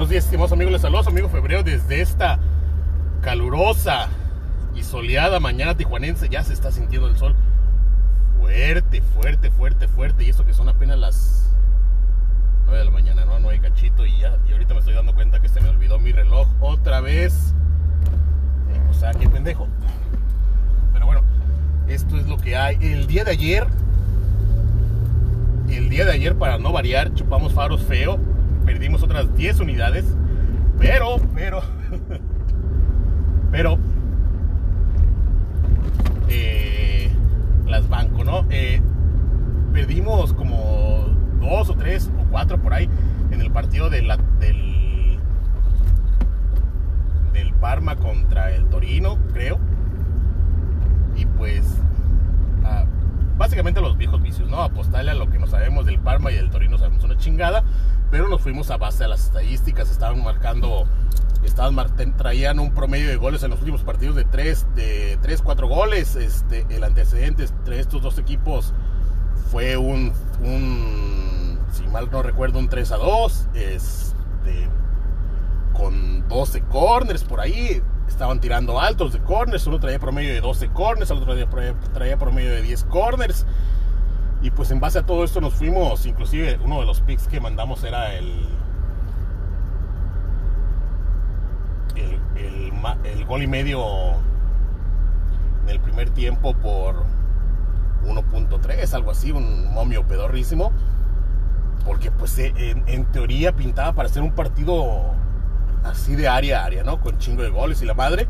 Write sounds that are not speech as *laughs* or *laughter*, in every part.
Buenos días, estimados amigos. Les saludos, amigo febrero, desde esta calurosa y soleada mañana tijuanense. Ya se está sintiendo el sol fuerte, fuerte, fuerte, fuerte. Y eso que son apenas las 9 de la mañana, ¿no? No hay cachito. Y, ya, y ahorita me estoy dando cuenta que se me olvidó mi reloj otra vez. Eh, o sea, qué pendejo. Pero bueno, esto es lo que hay. El día de ayer, el día de ayer, para no variar, chupamos faros feo. Perdimos otras 10 unidades. Pero, pero, *laughs* pero, eh, las banco, ¿no? Eh, perdimos como dos o tres o cuatro por ahí en el partido de del, del Parma contra el Torino, creo. Y pues, ah, básicamente los viejos vicios, ¿no? Apostarle a lo que no sabemos del Parma y del Torino sabemos una chingada, pero nos fuimos a base de las estadísticas, estaban marcando estaban traían un promedio de goles en los últimos partidos de 3, de 3 4 goles. Este, el antecedente entre estos dos equipos fue un, un si mal no recuerdo, un 3 a 2. Este, con 12 corners por ahí. Estaban tirando altos de corners. Uno traía promedio de 12 corners, el otro traía promedio de 10 corners. Y pues en base a todo esto nos fuimos, inclusive uno de los picks que mandamos era el, el, gol y medio en el primer tiempo por 1.3, algo así, un momio pedorrísimo. Porque pues eh, en, teoría pintaba para ser un partido así de área a área, ¿no? Con chingo de goles y la madre.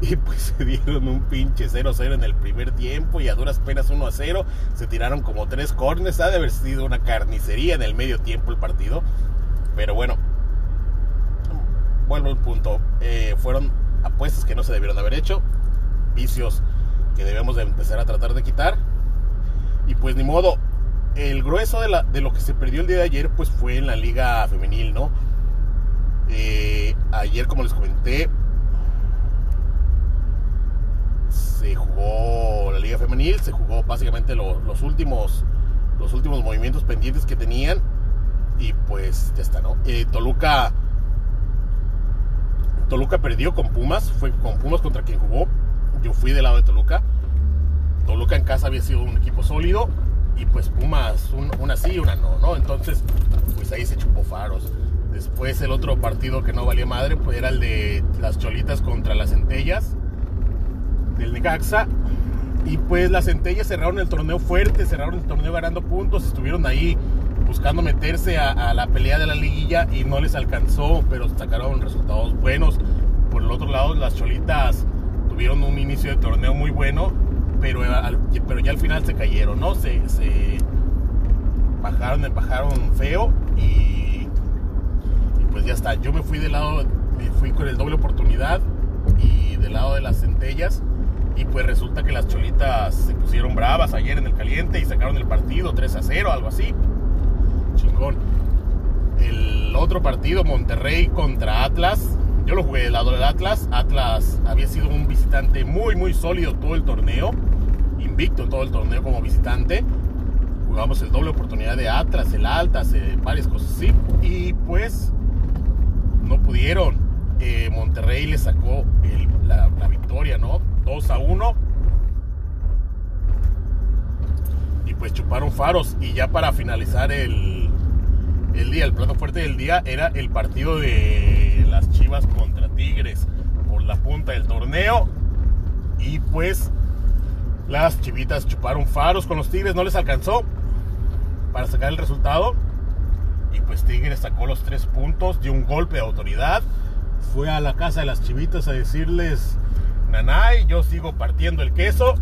*laughs* Y pues se dieron un pinche 0-0 en el primer tiempo y a duras penas 1-0. Se tiraron como tres cornes. Ha de haber sido una carnicería en el medio tiempo el partido. Pero bueno, vuelvo al punto. Eh, fueron apuestas que no se debieron haber hecho, vicios que debemos de empezar a tratar de quitar. Y pues ni modo, el grueso de, la, de lo que se perdió el día de ayer pues fue en la liga femenil, ¿no? Eh, ayer, como les comenté, se jugó la liga femenil, se jugó básicamente los últimos los últimos movimientos pendientes que tenían y pues ya está, ¿no? Eh, Toluca Toluca perdió con Pumas, fue con Pumas contra quien jugó. Yo fui del lado de Toluca. Toluca en casa había sido un equipo sólido y pues Pumas una sí una no, ¿no? Entonces, pues ahí se chupó faros. Después el otro partido que no valía madre pues era el de las Cholitas contra las Centellas del Necaxa. Y pues las Centellas cerraron el torneo fuerte, cerraron el torneo ganando puntos, estuvieron ahí buscando meterse a, la pelea de la liguilla y no les alcanzó, pero sacaron resultados buenos. Por el otro lado, las Cholitas tuvieron un inicio de torneo muy bueno, pero, pero ya al final se cayeron, ¿no? Se, bajaron, bajaron feo y, y, pues ya está. Yo me fui del lado, me fui con el doble oportunidad y del lado de las centellas. Y pues resulta que las cholitas se pusieron bravas ayer en el caliente y sacaron el partido 3 a 0, algo así chingón. El otro partido, Monterrey contra Atlas. Yo lo jugué del lado del Atlas. Atlas había sido un visitante muy, muy sólido todo el torneo. Invicto todo el torneo como visitante. Jugamos el doble oportunidad de Atlas, el Altas, eh, varias cosas así. Y pues no pudieron. Eh, Monterrey le sacó la, la victoria, ¿no? 2 a 1 y pues chuparon faros. Y ya para finalizar el, el día, el plato fuerte del día era el partido de las Chivas contra Tigres por la punta del torneo. Y pues las chivitas chuparon faros con los Tigres, no les alcanzó para sacar el resultado. Y pues Tigres sacó los tres puntos, dio un golpe de autoridad. Fue a la casa de las chivitas a decirles, Nanay, yo sigo partiendo el queso.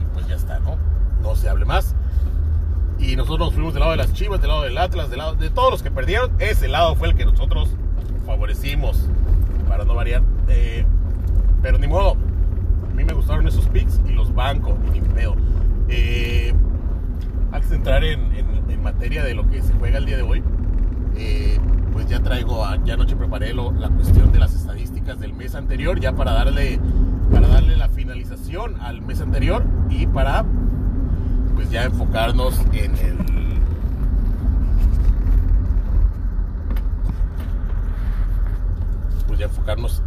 Y pues ya está, ¿no? No se hable más. Y nosotros nos fuimos del lado de las Chivas, del lado del Atlas, del lado de todos los que perdieron. Ese lado fue el que nosotros favorecimos, para no variar. Eh, pero ni modo, a mí me gustaron esos picks y los bancos, ni pedo. Eh, antes de entrar en, materia de lo que se juega el día de hoy, eh, pues ya traigo, ya anoche preparé la cuestión de las estadísticas del mes anterior, ya para darle, para darle la finalización al mes anterior y para pues ya enfocarnos en el ya enfocarnos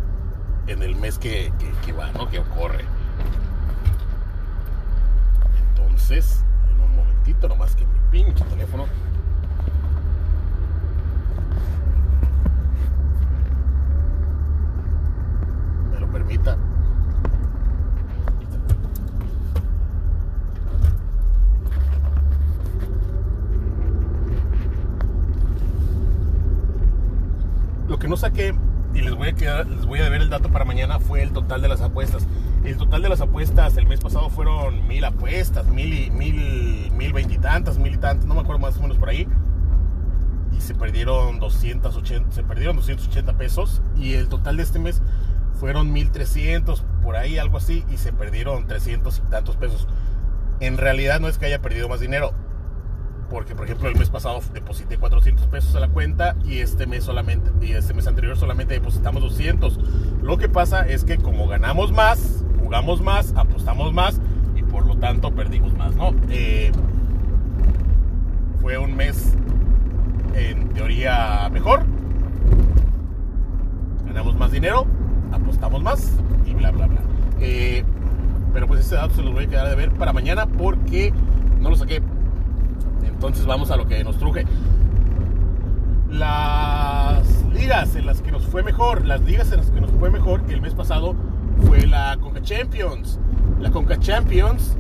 en el mes que, que, va, ¿no? Que ocurre. Entonces, en un momentito, nomás que mi pinche teléfono me lo permita. Que y les voy a quedar, les voy a ver el dato para mañana fue el total de las apuestas. El total de las apuestas el mes pasado fueron mil apuestas, mil y mil, mil veintitantas, mil y tantas, no me acuerdo más o menos por ahí. Y se perdieron 280, se perdieron 280 pesos. Y el total de este mes fueron 1300, por ahí algo así, y se perdieron 300 y tantos pesos. En realidad no es que haya perdido más dinero, porque por ejemplo el mes pasado deposité 400 pesos a la cuenta y este mes solamente y este mes anterior solamente depositamos 200. Lo que pasa es que como ganamos más, jugamos más, apostamos más y por lo tanto perdimos más, ¿no? Eh, fue un mes en teoría mejor, ganamos más dinero, apostamos más y bla bla bla. Eh, pero pues ese dato se los voy a quedar de ver para mañana porque no lo saqué entonces vamos a lo que nos truje. Las ligas en las que nos fue mejor, las ligas en las que nos fue mejor el mes pasado fue la Conca Champions. La Conca Champions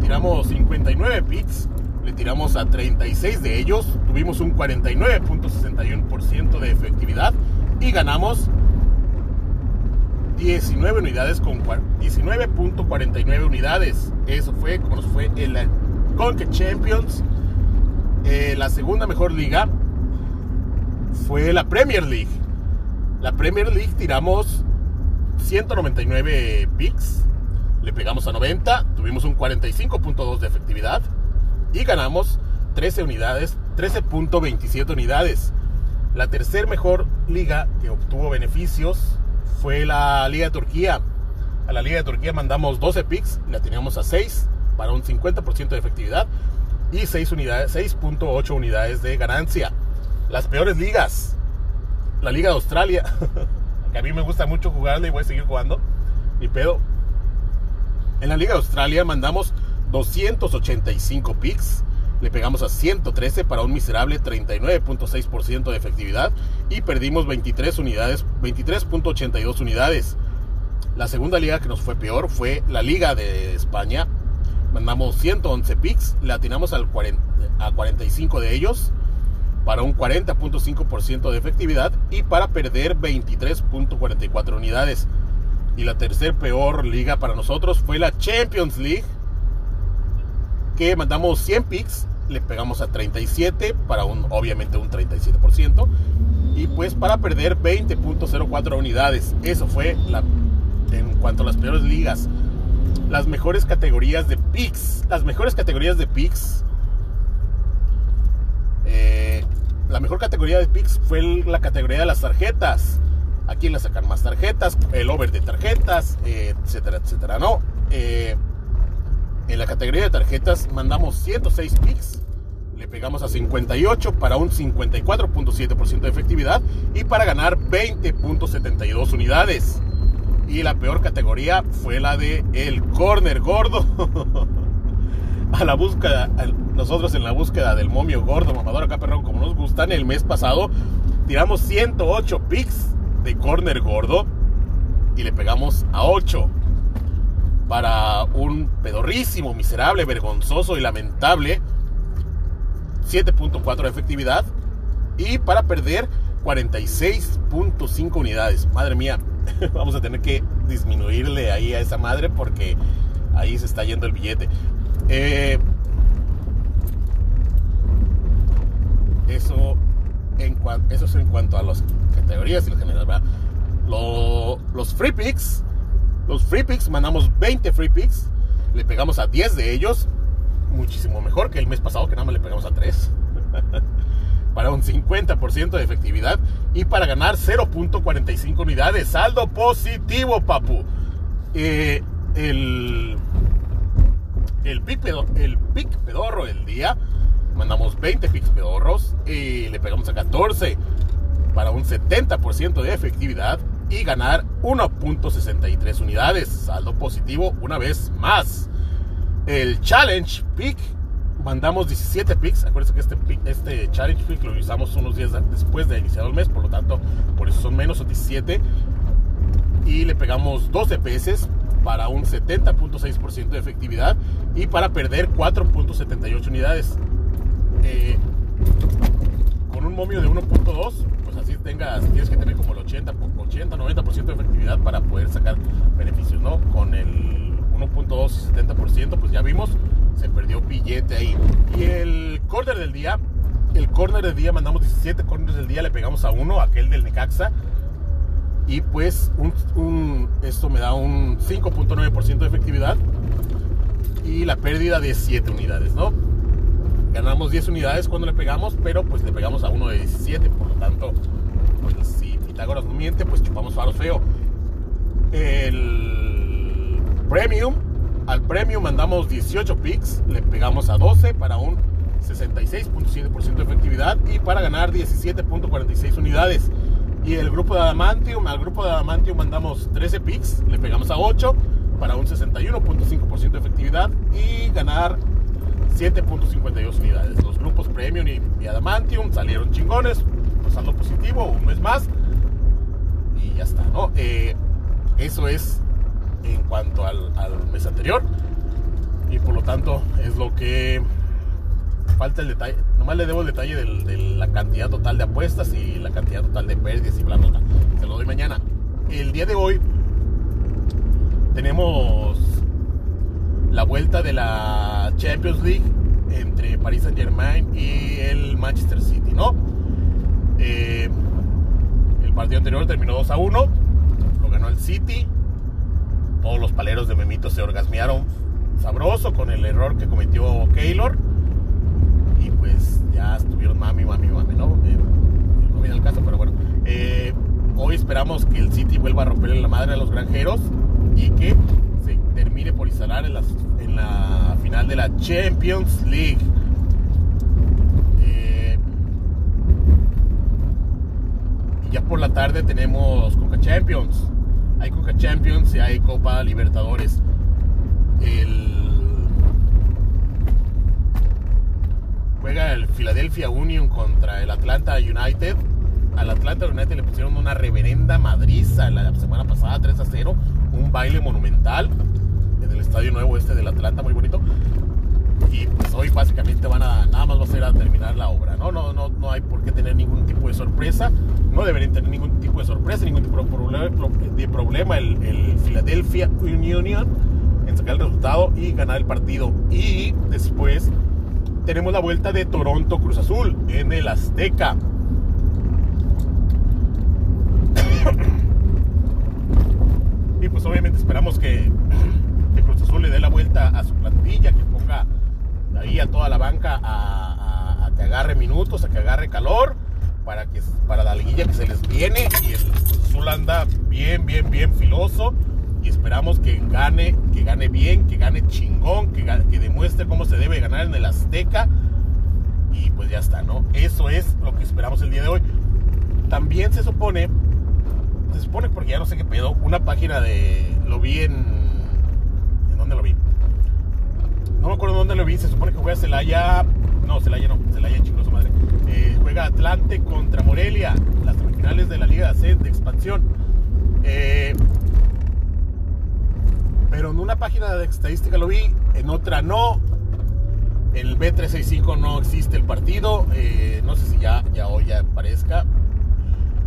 tiramos 59 picks, le tiramos a 36 de ellos, tuvimos un 49.61% de efectividad y ganamos 19 unidades con 19.49 unidades. Eso fue como nos fue en la Conca Champions eh, la segunda mejor liga fue la Premier League. La Premier League tiramos 199 picks, le pegamos a 90, tuvimos un 45.2 de efectividad y ganamos 13 unidades, 13.27 unidades. La tercer mejor liga que obtuvo beneficios fue la Liga de Turquía. A la Liga de Turquía mandamos 12 picks, la teníamos a 6 para un 50% de efectividad y 6 unidades, 6.8 unidades de ganancia. Las peores ligas. La Liga de Australia, *laughs* que a mí me gusta mucho jugarla y voy a seguir jugando. Ni pedo. En la Liga de Australia mandamos 285 picks. Le pegamos a 113 para un miserable 39.6% de efectividad y perdimos 23 unidades, 23.82 unidades. La segunda liga que nos fue peor fue la Liga de España, mandamos 111 picks, le atinamos al 40, a 45 de ellos para un 40.5% de efectividad y para perder 23.44 unidades. Y la tercer peor liga para nosotros fue la Champions League, que mandamos 100 picks, le pegamos a 37 para un obviamente un 37% y pues para perder 20.04 unidades. Eso fue en cuanto a las peores ligas las mejores categorías de picks. Las mejores categorías de picks. Eh, la mejor categoría de picks fue la categoría de las tarjetas. ¿A quién le sacan más tarjetas? El over de tarjetas, etcétera, etcétera. No. Eh, en la categoría de tarjetas mandamos 106 picks. Le pegamos a 58 para un 54.7% de efectividad y para ganar 20.72 unidades. Y la peor categoría fue la de el corner gordo. *laughs* a la búsqueda, nosotros en la búsqueda del momio gordo, mamador acá como nos gustan, el mes pasado tiramos 108 picks de corner gordo y le pegamos a 8 para un pedorrísimo, miserable, vergonzoso y lamentable 7.4 de efectividad y para perder 46.5 unidades. Madre mía, *laughs* vamos a tener que disminuirle ahí a esa madre porque ahí se está yendo el billete. Eh, eso, en eso es en cuanto a las categorías y lo general, los free picks, los free picks, mandamos 20 free picks, le pegamos a 10 de ellos, muchísimo mejor que el mes pasado que nada más le pegamos a 3. *laughs* para un 50% de efectividad y para ganar 0.45 unidades. Saldo positivo, papu. Eh, el, el, pic el pic pedorro del día. Mandamos 20 pics pedorros y le pegamos a 14 para un 70% de efectividad y ganar 1.63 unidades. Saldo positivo una vez más. El Challenge Pick mandamos 17 picks. Acuérdense que este, este Challenge Pick lo usamos unos días después de iniciado el mes, por lo tanto, por eso son menos, son 17. Y le pegamos 12 peces para un 70.6% de efectividad y para perder 4.78 unidades. Eh, con un momio de 1.2, pues así tengas, tienes que tener como el 80, 80 90% de efectividad para poder sacar beneficios, ¿no? Con el 1.2 y 70%, pues ya vimos, se perdió billete ahí. Y el corner del día, el corner del día, mandamos 17 corners del día, le pegamos a uno, aquel del Necaxa y pues un, esto me da un 5.9% de efectividad y la pérdida de 7 unidades, ¿no? Ganamos 10 unidades cuando le pegamos, pero pues le pegamos a uno de 17, por lo tanto, pues si Pitágoras no miente, pues chupamos faro feo. El Premium, al Premium mandamos 18 picks, le pegamos a 12 para un 66.7% de efectividad y para ganar 17.46 unidades. Y el grupo de Adamantium, al grupo de Adamantium mandamos 13 picks, le pegamos a 8 para un 61.5% de efectividad y ganar 7.52 unidades. Los grupos Premium y, Adamantium salieron chingones, pasando positivo un mes más y ya está, ¿no? Eh, eso es en cuanto al, mes anterior y por lo tanto es lo que falta el detalle, nomás le debo el detalle de la cantidad total de apuestas y la cantidad total de pérdidas y bla, bla, bla. Se lo doy mañana. El día de hoy tenemos la vuelta de la Champions League entre Paris Saint Germain y el Manchester City, ¿no? Eh, el partido anterior terminó 2 a 1, lo ganó el City. Todos los se orgasmearon sabroso con el error que cometió Keylor pues ya estuvieron mami, mami, mami, ¿no? Eh, no viene el caso, pero bueno. Eh, hoy esperamos que el City vuelva a romperle la madre a los granjeros y que se termine por instalar en, en la final de la Champions League. Eh, y ya por la tarde tenemos Coca Champions. Hay Coca Champions y hay Copa Libertadores. Juega el Philadelphia Union contra el Atlanta United. Al Atlanta United le pusieron una reverenda madriza la semana pasada, 3 a 0. Un baile monumental en el estadio nuevo este del Atlanta, muy bonito. Y pues hoy básicamente van a, nada más va a ser a terminar la obra, ¿no? No, no, no hay por qué tener ningún tipo de sorpresa. No deberían tener ningún tipo de sorpresa, ningún tipo de problema el Philadelphia Union en sacar el resultado y ganar el partido. Y después tenemos la vuelta de Toronto Cruz Azul en el Azteca. *coughs* y pues obviamente esperamos que, Cruz Azul le dé la vuelta a su plantilla, que ponga ahí a toda la banca a, que agarre minutos, a que agarre calor, para, que, para la liguilla que se les viene. Y el Cruz Azul anda bien, bien, bien filoso y esperamos que gane, que gane bien, que gane chingón, que, demuestre cómo se debe ganar en el Azteca. Y pues ya está, ¿no? Eso es lo que esperamos el día de hoy. También se supone, se supone porque ya no sé qué pedo, una página de, lo vi en, ¿en dónde lo vi? No me acuerdo dónde lo vi, se supone que juega Celaya, no, Celaya no, Celaya chingón su madre. Eh, juega Atlante contra Morelia, las semifinales de la Liga C de expansión. Eh, pero en una página de estadística lo vi, en otra no. El B365 no existe el partido. Eh, no sé si ya, ya hoy ya aparezca.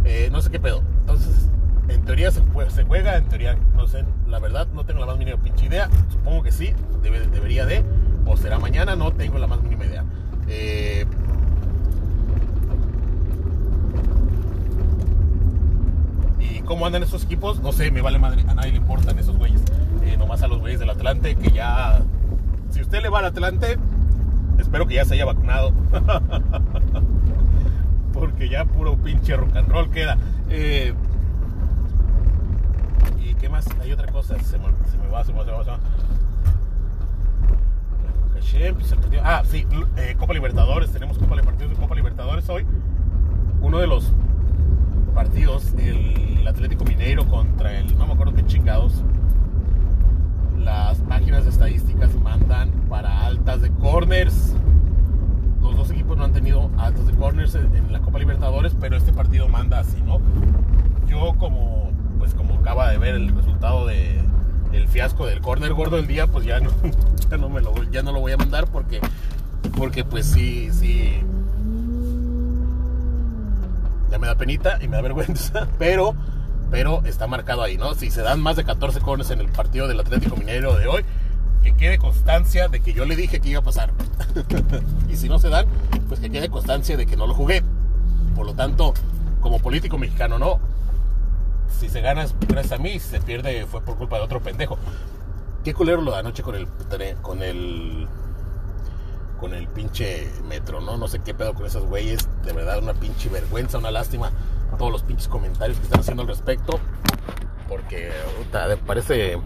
Eh, no sé qué pedo. Entonces, en teoría se, juega, en teoría no sé, la verdad no tengo la más mínima pinche idea. Supongo que sí, debe, debería de. O será mañana, no tengo la más mínima idea. Eh, ¿Y cómo andan esos equipos? No sé, me vale madre. A nadie le importan esos güeyes nomás a los güeyes del Atlante que ya, si usted le va al Atlante, espero que ya se haya vacunado. *laughs* Porque ya puro pinche rock and roll queda. Eh, ¿Y qué más? Hay otra cosa, se me, va, se me va, se me va. Se me va. Ah, sí, eh, Copa Libertadores, tenemos Copa partidos de Copa Libertadores hoy. Uno de los partidos, el Atlético Mineiro contra el, no me acuerdo qué chingados. Las páginas de estadísticas mandan para altas de corners. Los dos equipos no han tenido altas de corners en la Copa Libertadores, pero este partido manda así, ¿no? Yo como, pues como acaba de ver el resultado de, el fiasco del corner gordo del día, pues ya no, *laughs* ya no me lo, ya no lo voy a mandar porque, porque pues sí, sí, ya me da penita y me da vergüenza, *laughs* pero, pero está marcado ahí, ¿no? Si se dan más de 14 corners en el partido del Atlético Mineiro de hoy, que quede constancia de que yo le dije que iba a pasar. *laughs* y si no se dan, pues que quede constancia de que no lo jugué. Por lo tanto, como político mexicano, no. Si se gana gracias a mí, si se pierde fue por culpa de otro pendejo. Qué culero lo de anoche con el con el con el pinche metro, ¿no? No sé qué pedo con esos güeyes. De verdad, una pinche vergüenza, una lástima. Todos los pinches comentarios que están haciendo al respecto. Porque parece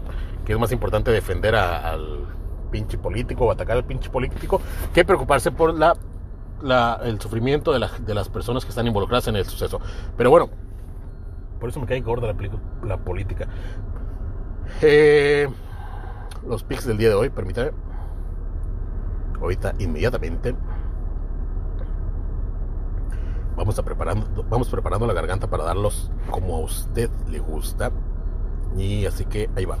que es más importante defender al pinche político o atacar al pinche político que preocuparse por la, el sufrimiento de, de, las personas que están involucradas en el suceso. Pero bueno, por eso me cae gorda la, la política. Eh, los pics del día de hoy, permítame ahorita inmediatamente vamos a preparando vamos preparando la garganta para darlos como a usted le gusta. Y así que ahí va.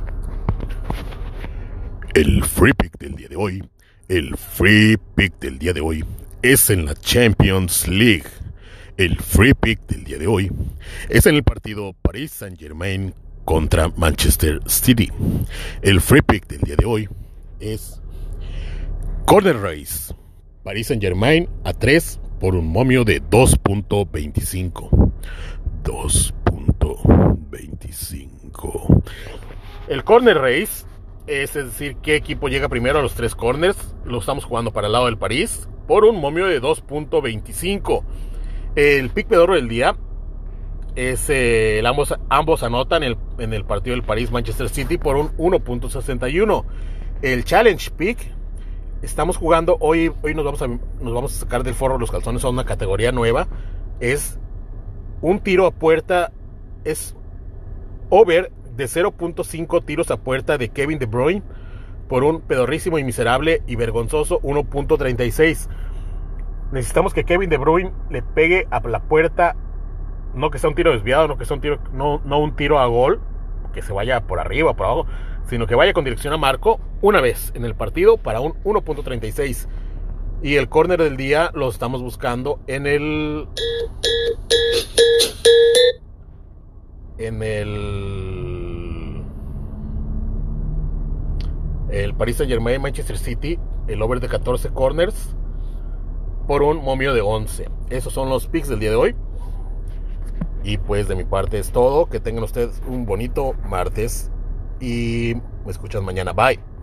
El free pick del día de hoy el free pick del día de hoy es en la Champions League. El free pick del día de hoy es en el partido Paris Saint Germain contra Manchester City. El free pick del día de hoy es Corner Race. Paris Saint Germain a 3 por un momio de 2.25. 2.25. El Corner Race es decir, qué equipo llega primero a los tres corners. Lo estamos jugando para el lado del París por un momio de 2.25. El pick pedorro del día es el ambos, ambos anotan el, en el partido del París Manchester City por un 1.61. El Challenge Pick Estamos jugando, hoy, hoy nos, vamos a, nos vamos a sacar del forro los calzones a una categoría nueva. Es un tiro a puerta, es over de 0.5 tiros a puerta de Kevin De Bruyne por un pedorrísimo y miserable y vergonzoso 1.36. Necesitamos que Kevin De Bruyne le pegue a la puerta, no que sea un tiro desviado, no que sea un tiro, no, no un tiro a gol, que se vaya por arriba, por abajo, sino que vaya con dirección a marco una vez en el partido para un 1.36. Y el córner del día lo estamos buscando en el. En el. El Paris Saint Germain Manchester City, el over de 14 corners por un momio de 11. Esos son los picks del día de hoy. Y pues de mi parte es todo. Que tengan ustedes un bonito martes y me escuchas mañana. Bye.